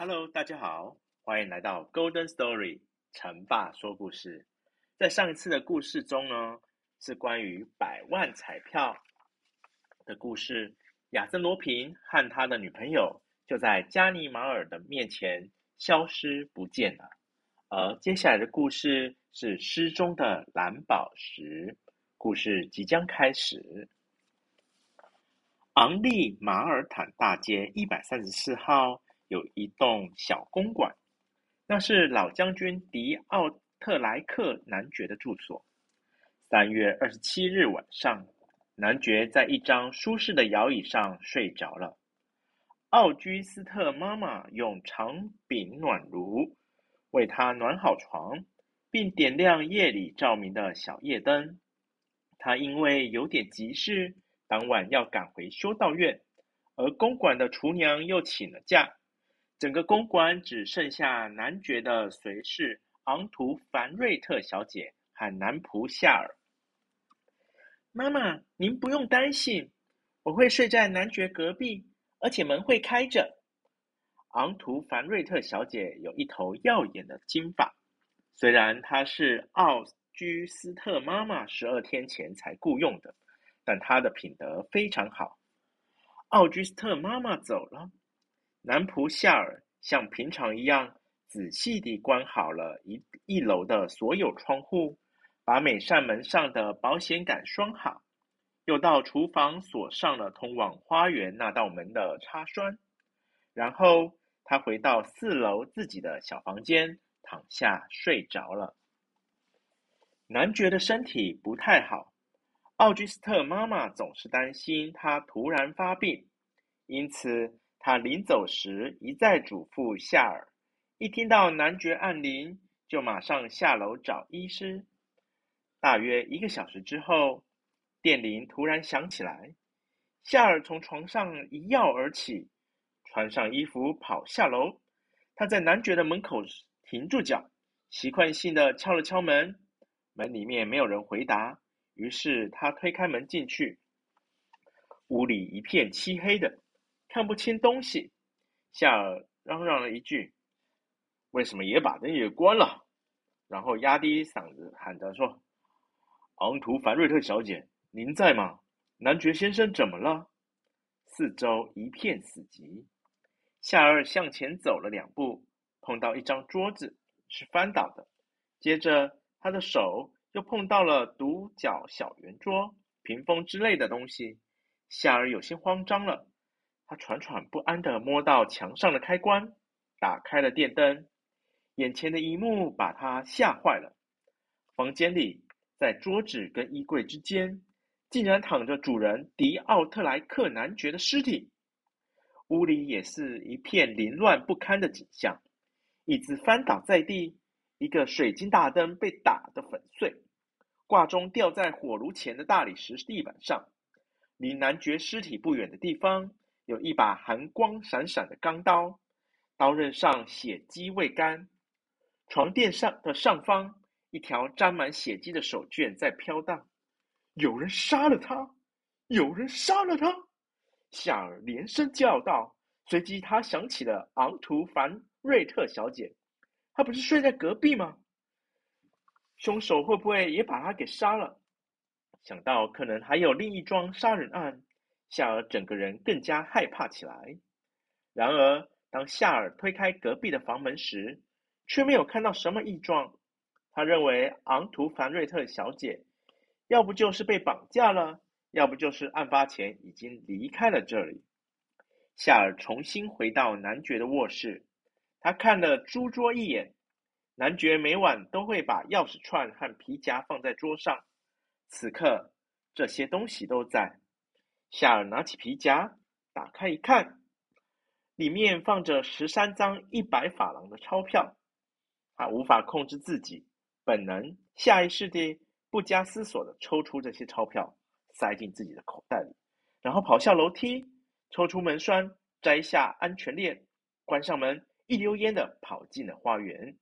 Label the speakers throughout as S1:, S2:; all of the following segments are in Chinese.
S1: Hello，大家好欢迎来到 Golden Story，成爸说故事。在上一次的故事中呢，是关于百万彩票的故事。亚森罗平和他的女朋友就在加尼玛尔的面前消失不见了。而接下来的故事是失踪的蓝宝石。故事即将开始。昂利马尔坦大街一百三十四号有一栋小公馆。那是老将军迪奥特莱克男爵的住所。三月二十七日晚上，男爵在一张舒适的摇椅上睡着了。奥居斯特妈妈用长柄暖炉为他暖好床，并点亮夜里照明的小夜灯。他因为有点急事，当晚要赶回修道院，而公馆的厨娘又请了假。整个公馆只剩下男爵的随侍昂图凡瑞特小姐和男仆夏尔。妈妈，您不用担心，我会睡在男爵隔壁，而且门会开着。昂图凡瑞特小姐有一头耀眼的金发，虽然她是奥居斯特妈妈十二天前才雇佣的，但她的品德非常好。奥居斯特妈妈走了。男仆夏尔像平常一样仔细地关好了一一楼的所有窗户，把每扇门上的保险杆拴好，又到厨房锁上了通往花园那道门的插栓。然后他回到四楼自己的小房间，躺下睡着了。男爵的身体不太好，奥居斯特妈妈总是担心他突然发病，因此，他临走时一再嘱咐夏尔，一听到男爵按铃，就马上下楼找医师。大约一个小时之后，电铃突然响起来。夏尔从床上一跃而起，穿上衣服跑下楼。他在男爵的门口停住脚，习惯性的敲了敲门。门里面没有人回答，于是他推开门进去。屋里一片漆黑的。看不清东西，夏尔嚷嚷了一句：“为什么也把灯也关了？”然后压低嗓子喊着说：“昂图凡瑞特小姐，您在吗？男爵先生怎么了？”四周一片死寂。夏尔向前走了两步，碰到一张桌子，是翻倒的。接着，他的手又碰到了独角小圆桌、屏风之类的东西。夏尔有些慌张了。他喘喘不安地摸到墙上的开关，打开了电灯，眼前的一幕把他吓坏了。房间里，在桌子跟衣柜之间，竟然躺着主人迪奥特莱克男爵的尸体。屋里也是一片凌乱不堪的景象，椅子翻倒在地，一个水晶大灯被打得粉碎，挂钟掉在火炉前的大理石地板上，离男爵尸体不远的地方。有一把寒光闪闪的钢刀，刀刃上血迹未干。床垫上的上方，一条沾满血迹的手绢在飘荡。有人杀了他！有人杀了他！夏尔连声叫道。随即，他想起了昂图凡瑞特小姐，他不是睡在隔壁吗？凶手会不会也把他给杀了？想到可能还有另一桩杀人案。夏尔整个人更加害怕起来。然而，当夏尔推开隔壁的房门时，却没有看到什么异状。他认为昂图凡瑞特小姐要不就是被绑架了，要不就是案发前已经离开了这里。夏尔重新回到男爵的卧室，他看了书桌一眼。男爵每晚都会把钥匙串和皮夹放在桌上，此刻这些东西都在。夏尔拿起皮夹，打开一看，里面放着十三张一百法郎的钞票。他无法控制自己，本能下意识地不加思索地抽出这些钞票，塞进自己的口袋里，然后跑下楼梯，抽出门栓，摘下安全链，关上门，一溜烟的跑进了花园。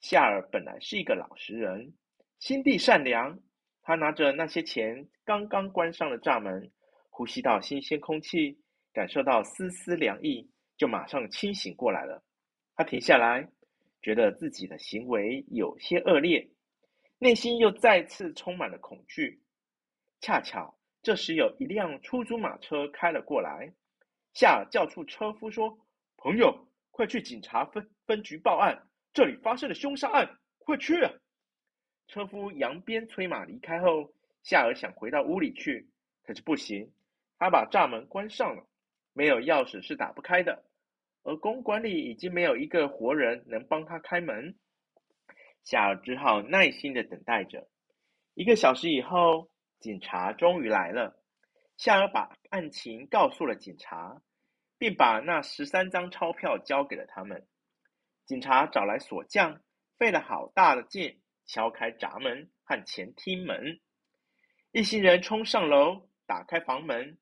S1: 夏尔本来是一个老实人，心地善良。他拿着那些钱，刚刚关上了栅门，呼吸到新鲜空气，感受到丝丝凉意，就马上清醒过来了。他停下来，觉得自己的行为有些恶劣，内心又再次充满了恐惧。恰巧这时有一辆出租马车开了过来，夏尔叫住车夫说：“朋友，快去警察分分局报案。”这里发生了凶杀案，快去啊！车夫扬鞭催马离开后，夏尔想回到屋里去，可是不行，他把栅门关上了，没有钥匙是打不开的，而公馆里已经没有一个活人能帮他开门。夏尔只好耐心的等待着。一个小时以后，警察终于来了。夏尔把案情告诉了警察，并把那十三张钞票交给了他们。警察找来锁匠，费了好大的劲，敲开闸门和前厅门。一行人冲上楼，打开房门，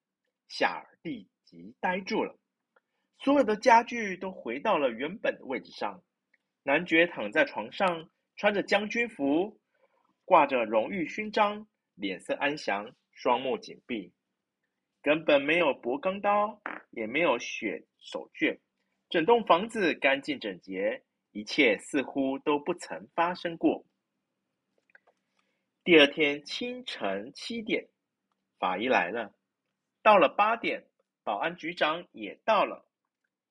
S1: 夏尔立即呆住了。所有的家具都回到了原本的位置上。男爵躺在床上，穿着将军服，挂着荣誉勋章，脸色安详，双目紧闭，根本没有搏钢刀，也没有血手绢。整栋房子干净整洁，一切似乎都不曾发生过。第二天清晨七点，法医来了。到了八点，保安局长也到了。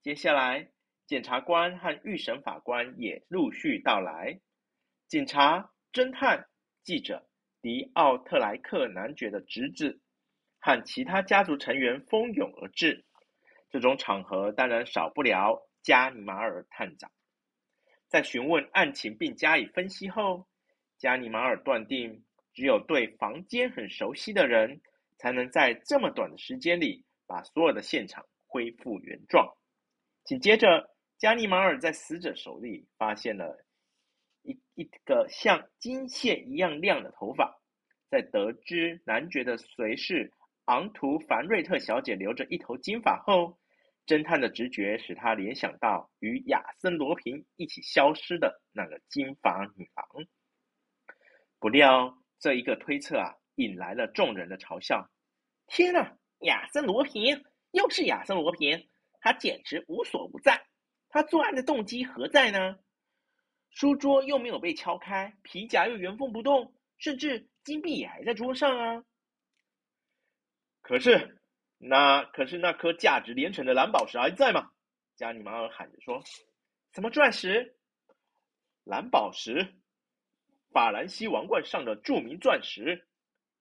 S1: 接下来，检察官和预审法官也陆续到来。警察、侦探、记者、迪奥特莱克男爵的侄子和其他家族成员蜂拥而至。这种场合当然少不了加尼马尔探长。在询问案情并加以分析后，加尼马尔断定，只有对房间很熟悉的人，才能在这么短的时间里把所有的现场恢复原状。紧接着，加尼马尔在死者手里发现了一一个像金线一样亮的头发。在得知男爵的随侍昂图凡瑞特小姐留着一头金发后，侦探的直觉使他联想到与亚森罗平一起消失的那个金发女郎。不料这一个推测啊，引来了众人的嘲笑。天哪，亚森罗平又是亚森罗平，他简直无所不在。他作案的动机何在呢？书桌又没有被敲开，皮夹又原封不动，甚至金币也还在桌上啊。可是，那可是那颗价值连城的蓝宝石还在吗？加尼马尔喊着说：“什么钻石？蓝宝石？法兰西王冠上的著名钻石。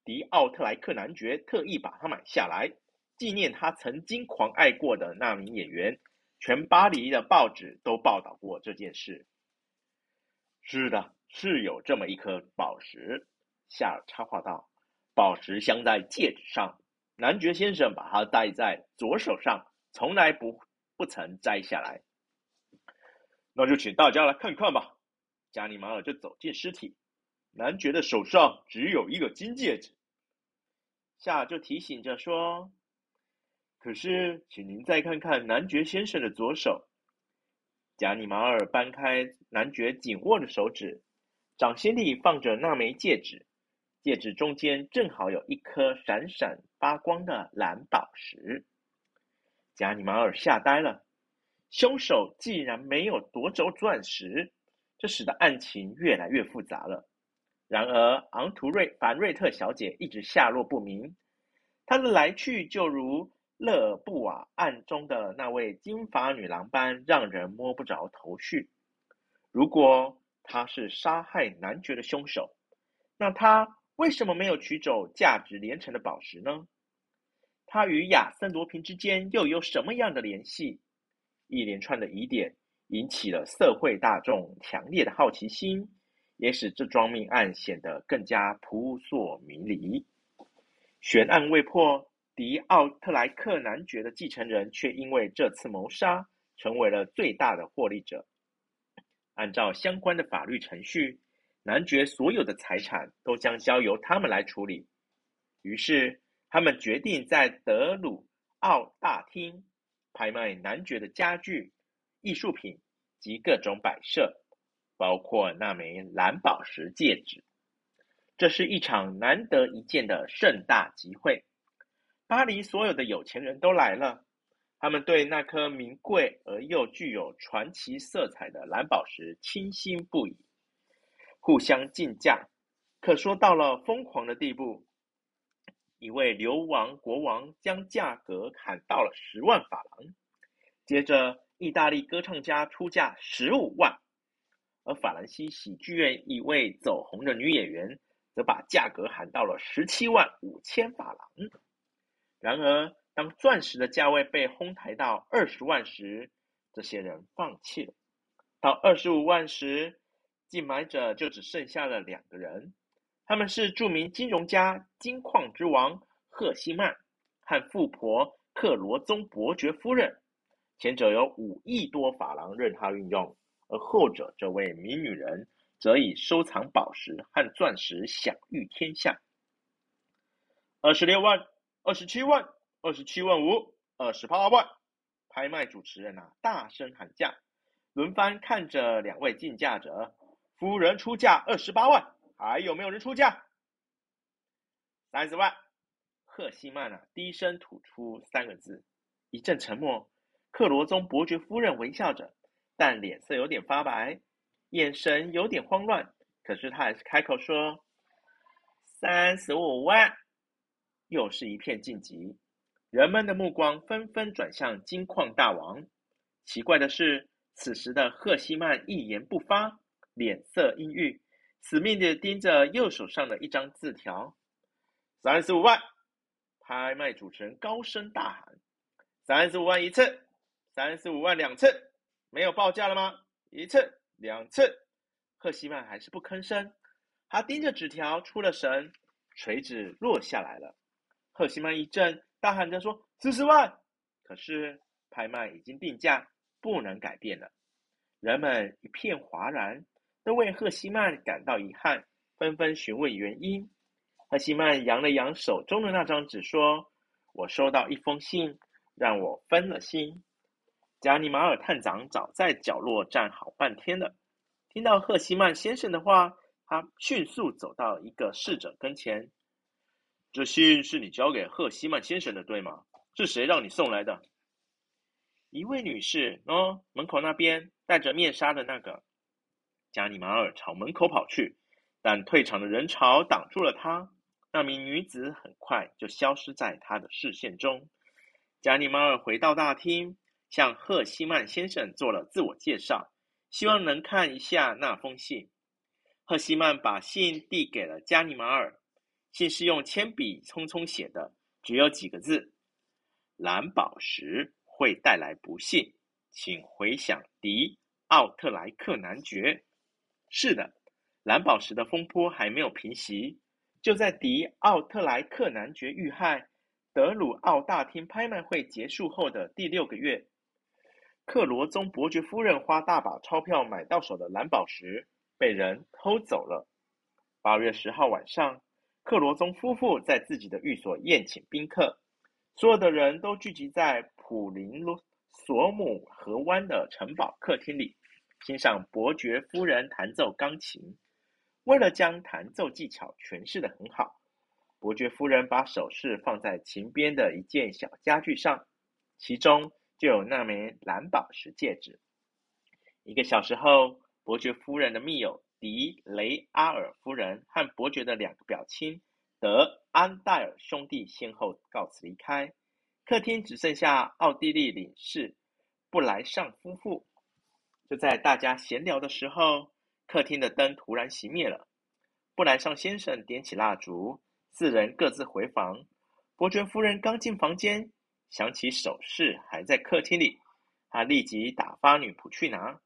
S1: 迪奥特莱克男爵特意把它买下来，纪念他曾经狂爱过的那名演员。全巴黎的报纸都报道过这件事。是的，是有这么一颗宝石。”夏尔插话道：“宝石镶在戒指上。”男爵先生把它戴在左手上，从来不不曾摘下来。那就请大家来看看吧。加尼马尔就走进尸体，男爵的手上只有一个金戒指。夏就提醒着说：“可是，请您再看看男爵先生的左手。”加尼马尔掰开男爵紧握的手指，掌心里放着那枚戒指。戒指中间正好有一颗闪闪发光的蓝宝石，加尼马尔吓呆了。凶手既然没有夺走钻石，这使得案情越来越复杂了。然而，昂图瑞凡瑞特小姐一直下落不明，她的来去就如勒尔布瓦案中的那位金发女郎般，让人摸不着头绪。如果她是杀害男爵的凶手，那她……为什么没有取走价值连城的宝石呢？他与亚森·罗平之间又有什么样的联系？一连串的疑点引起了社会大众强烈的好奇心，也使这桩命案显得更加扑朔迷离。悬案未破，迪奥特莱克男爵的继承人却因为这次谋杀成为了最大的获利者。按照相关的法律程序，男爵所有的财产都将交由他们来处理。于是，他们决定在德鲁奥大厅拍卖男爵的家具、艺术品及各种摆设，包括那枚蓝宝石戒指。这是一场难得一见的盛大集会。巴黎所有的有钱人都来了，他们对那颗名贵而又具有传奇色彩的蓝宝石倾心不已，互相竞价，可说到了疯狂的地步。一位流亡国王将价格喊到了十万法郎，接着意大利歌唱家出价十五万，而法兰西喜剧院一位走红的女演员则把价格喊到了十七万五千法郎。然而，当钻石的价位被哄抬到二十万时，这些人放弃了。到二十五万时，竞买者就只剩下了两个人。他们是著名金融家、金矿之王赫希曼和富婆克罗宗伯爵夫人，前者有五亿多法郎任他运用，而后者这位名女人则以收藏宝石和钻石享誉天下。二十六万、二十七万、二十七万五、二十八万，拍卖主持人啊，大声喊价，轮番看着两位竞价者，夫人出价二十八万。还有没有人出价？三十万。赫希曼啊，低声吐出三个字。一阵沉默。克罗宗伯爵夫人微笑着，但脸色有点发白，眼神有点慌乱。可是她还是开口说：“三十五万。”又是一片晋级，人们的目光纷纷转向金矿大王。奇怪的是，此时的赫希曼一言不发，脸色阴郁。死命地盯着右手上的一张字条，三十五万！拍卖主持人高声大喊：“三十五万一次，三十五万两次，没有报价了吗？一次、两次。”赫希曼还是不吭声，他盯着纸条出了神，锤子落下来了。赫希曼一震，大喊着说：“四十万！”可是拍卖已经定价，不能改变了。人们一片哗然。都为赫希曼感到遗憾，纷纷询问原因。赫希曼扬了扬手中的那张纸，说：“我收到一封信，让我分了心。”加尼马尔探长早在角落站好半天了，听到赫希曼先生的话，他迅速走到一个侍者跟前：“这信是你交给赫希曼先生的，对吗？是谁让你送来的？”一位女士，哦，门口那边戴着面纱的那个。加尼玛尔朝门口跑去，但退场的人潮挡住了他。那名女子很快就消失在他的视线中。加尼玛尔回到大厅，向赫希曼先生做了自我介绍，希望能看一下那封信。赫希曼把信递给了加尼玛尔，信是用铅笔匆匆写的，只有几个字：“蓝宝石会带来不幸，请回想迪奥特莱克男爵。”是的，蓝宝石的风波还没有平息。就在迪奥特莱克男爵遇害，德鲁奥大厅拍卖会结束后的第六个月，克罗宗伯爵夫人花大把钞票买到手的蓝宝石被人偷走了。八月十号晚上，克罗宗夫妇在自己的寓所宴请宾客，所有的人都聚集在普林罗索姆河湾的城堡客厅里。欣赏伯爵夫人弹奏钢琴。为了将弹奏技巧诠释得很好，伯爵夫人把首饰放在琴边的一件小家具上，其中就有那枚蓝宝石戒指。一个小时后，伯爵夫人的密友迪雷阿尔夫人和伯爵的两个表亲德安戴尔兄弟先后告辞离开，客厅只剩下奥地利领事布莱尚夫妇。就在大家闲聊的时候，客厅的灯突然熄灭了。布莱上先生点起蜡烛，四人各自回房。伯爵夫人刚进房间，想起首饰还在客厅里，她立即打发女仆去拿。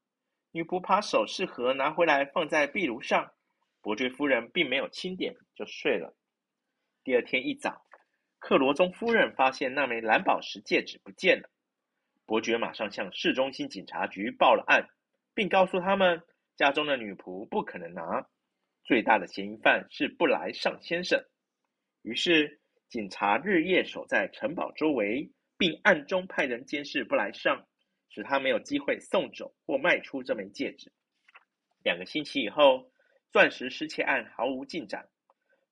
S1: 女仆把首饰盒拿回来，放在壁炉上。伯爵夫人并没有清点，就睡了。第二天一早，克罗宗夫人发现那枚蓝宝石戒指不见了。伯爵马上向市中心警察局报了案，并告诉他们，家中的女仆不可能拿。最大的嫌疑犯是布莱尚先生。于是，警察日夜守在城堡周围，并暗中派人监视布莱尚，使他没有机会送走或卖出这枚戒指。两个星期以后，钻石失窃案毫无进展。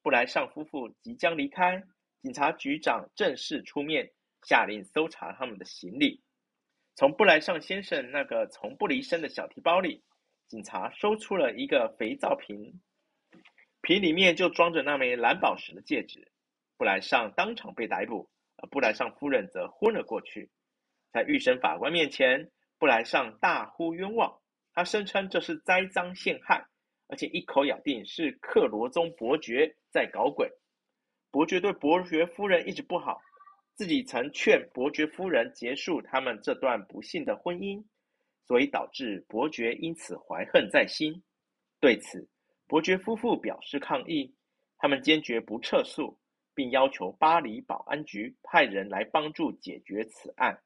S1: 布莱尚夫妇即将离开，警察局长正式出面，下令搜查他们的行李。从布莱尚先生那个从不离身的小提包里，警察搜出了一个肥皂瓶，瓶里面就装着那枚蓝宝石的戒指。布莱尚当场被逮捕，而布莱尚夫人则昏了过去。在预审法官面前，布莱尚大呼冤枉，他声称这是栽赃陷害。而且一口咬定是克罗宗伯爵在搞鬼。伯爵对伯爵夫人一直不好，自己曾劝伯爵夫人结束他们这段不幸的婚姻，所以导致伯爵因此怀恨在心。对此，伯爵夫妇表示抗议，他们坚决不撤诉，并要求巴黎保安局派人来帮助解决此案。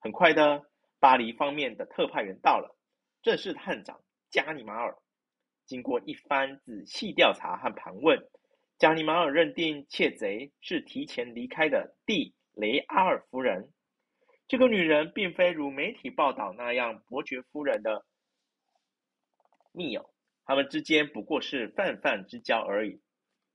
S1: 很快的，巴黎方面的特派员到了，正是探长加尼马尔。经过一番仔细调查和盘问，加尼马尔认定窃贼是提前离开的蒂雷阿尔夫人。这个女人并非如媒体报道那样伯爵夫人的密友，他们之间不过是泛泛之交而已。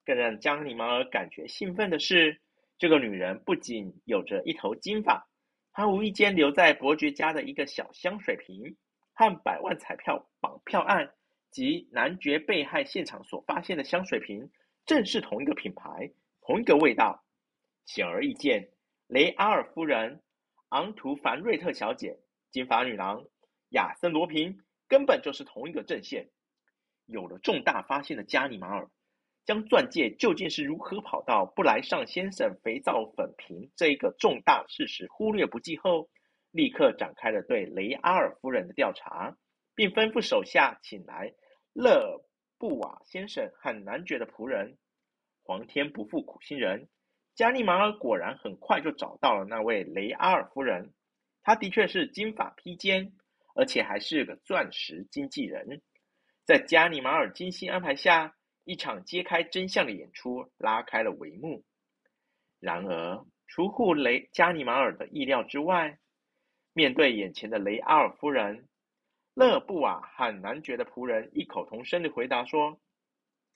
S1: 更让加尼马尔感觉兴奋的是，这个女人不仅有着一头金发，她无意间留在伯爵家的一个小香水瓶和百万彩票绑票案。及男爵被害现场所发现的香水瓶，正是同一个品牌、同一个味道。显而易见，雷阿尔夫人、昂图凡瑞特小姐、金发女郎、亚森罗平根本就是同一个阵线。有了重大发现的加尼马尔，将钻戒究竟是如何跑到布莱尚先生肥皂粉瓶这一个重大事实忽略不计后，立刻展开了对雷阿尔夫人的调查，并吩咐手下请来。勒布瓦先生和男爵的仆人，皇天不负苦心人，加尼马尔果然很快就找到了那位雷阿尔夫人。她的确是金发披肩，而且还是个钻石经纪人。在加尼马尔精心安排下，一场揭开真相的演出拉开了帷幕。然而，出乎雷加尼马尔的意料之外，面对眼前的雷阿尔夫人。勒布瓦和男爵的仆人异口同声地回答说：“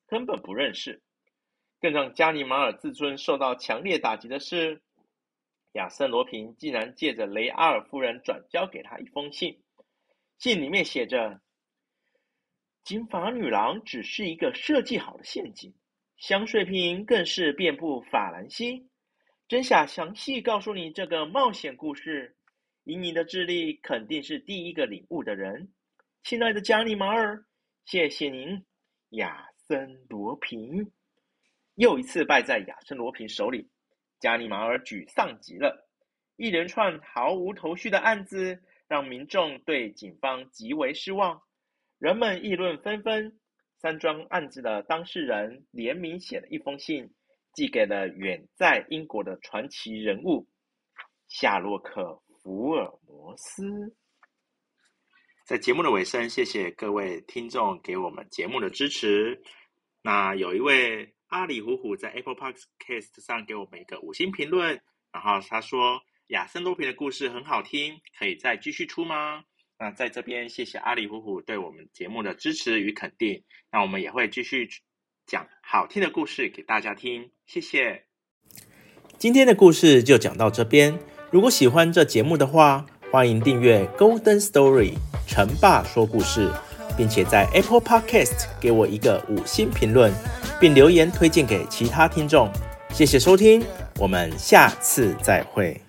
S1: 根本不认识。”更让加尼马尔自尊受到强烈打击的是，亚森罗平竟然借着雷阿尔夫人转交给他一封信，信里面写着：“金发女郎只是一个设计好的陷阱，香水瓶更是遍布法兰西。真想详细告诉你这个冒险故事。”以你的智力，肯定是第一个领悟的人，亲爱的加尼马尔，谢谢您，亚森罗平。又一次败在亚森罗平手里，加尼马尔沮丧极了。一连串毫无头绪的案子，让民众对警方极为失望，人们议论纷纷。三桩案子的当事人联名写了一封信，寄给了远在英国的传奇人物夏洛克。福尔摩斯。在节目的尾声，谢谢各位听众给我们节目的支持。那有一位阿里虎虎在 Apple Podcast 上给我们一个五星评论，然后他说：“亚森罗苹的故事很好听，可以再继续出吗？”那在这边谢谢阿里虎虎对我们节目的支持与肯定。那我们也会继续讲好听的故事给大家听，谢谢。今天的故事就讲到这边。如果喜欢这节目的话，欢迎订阅 Golden Story 成爸说故事，并且在 Apple Podcast 给我一个五星评论，并留言推荐给其他听众。谢谢收听，我们下次再会。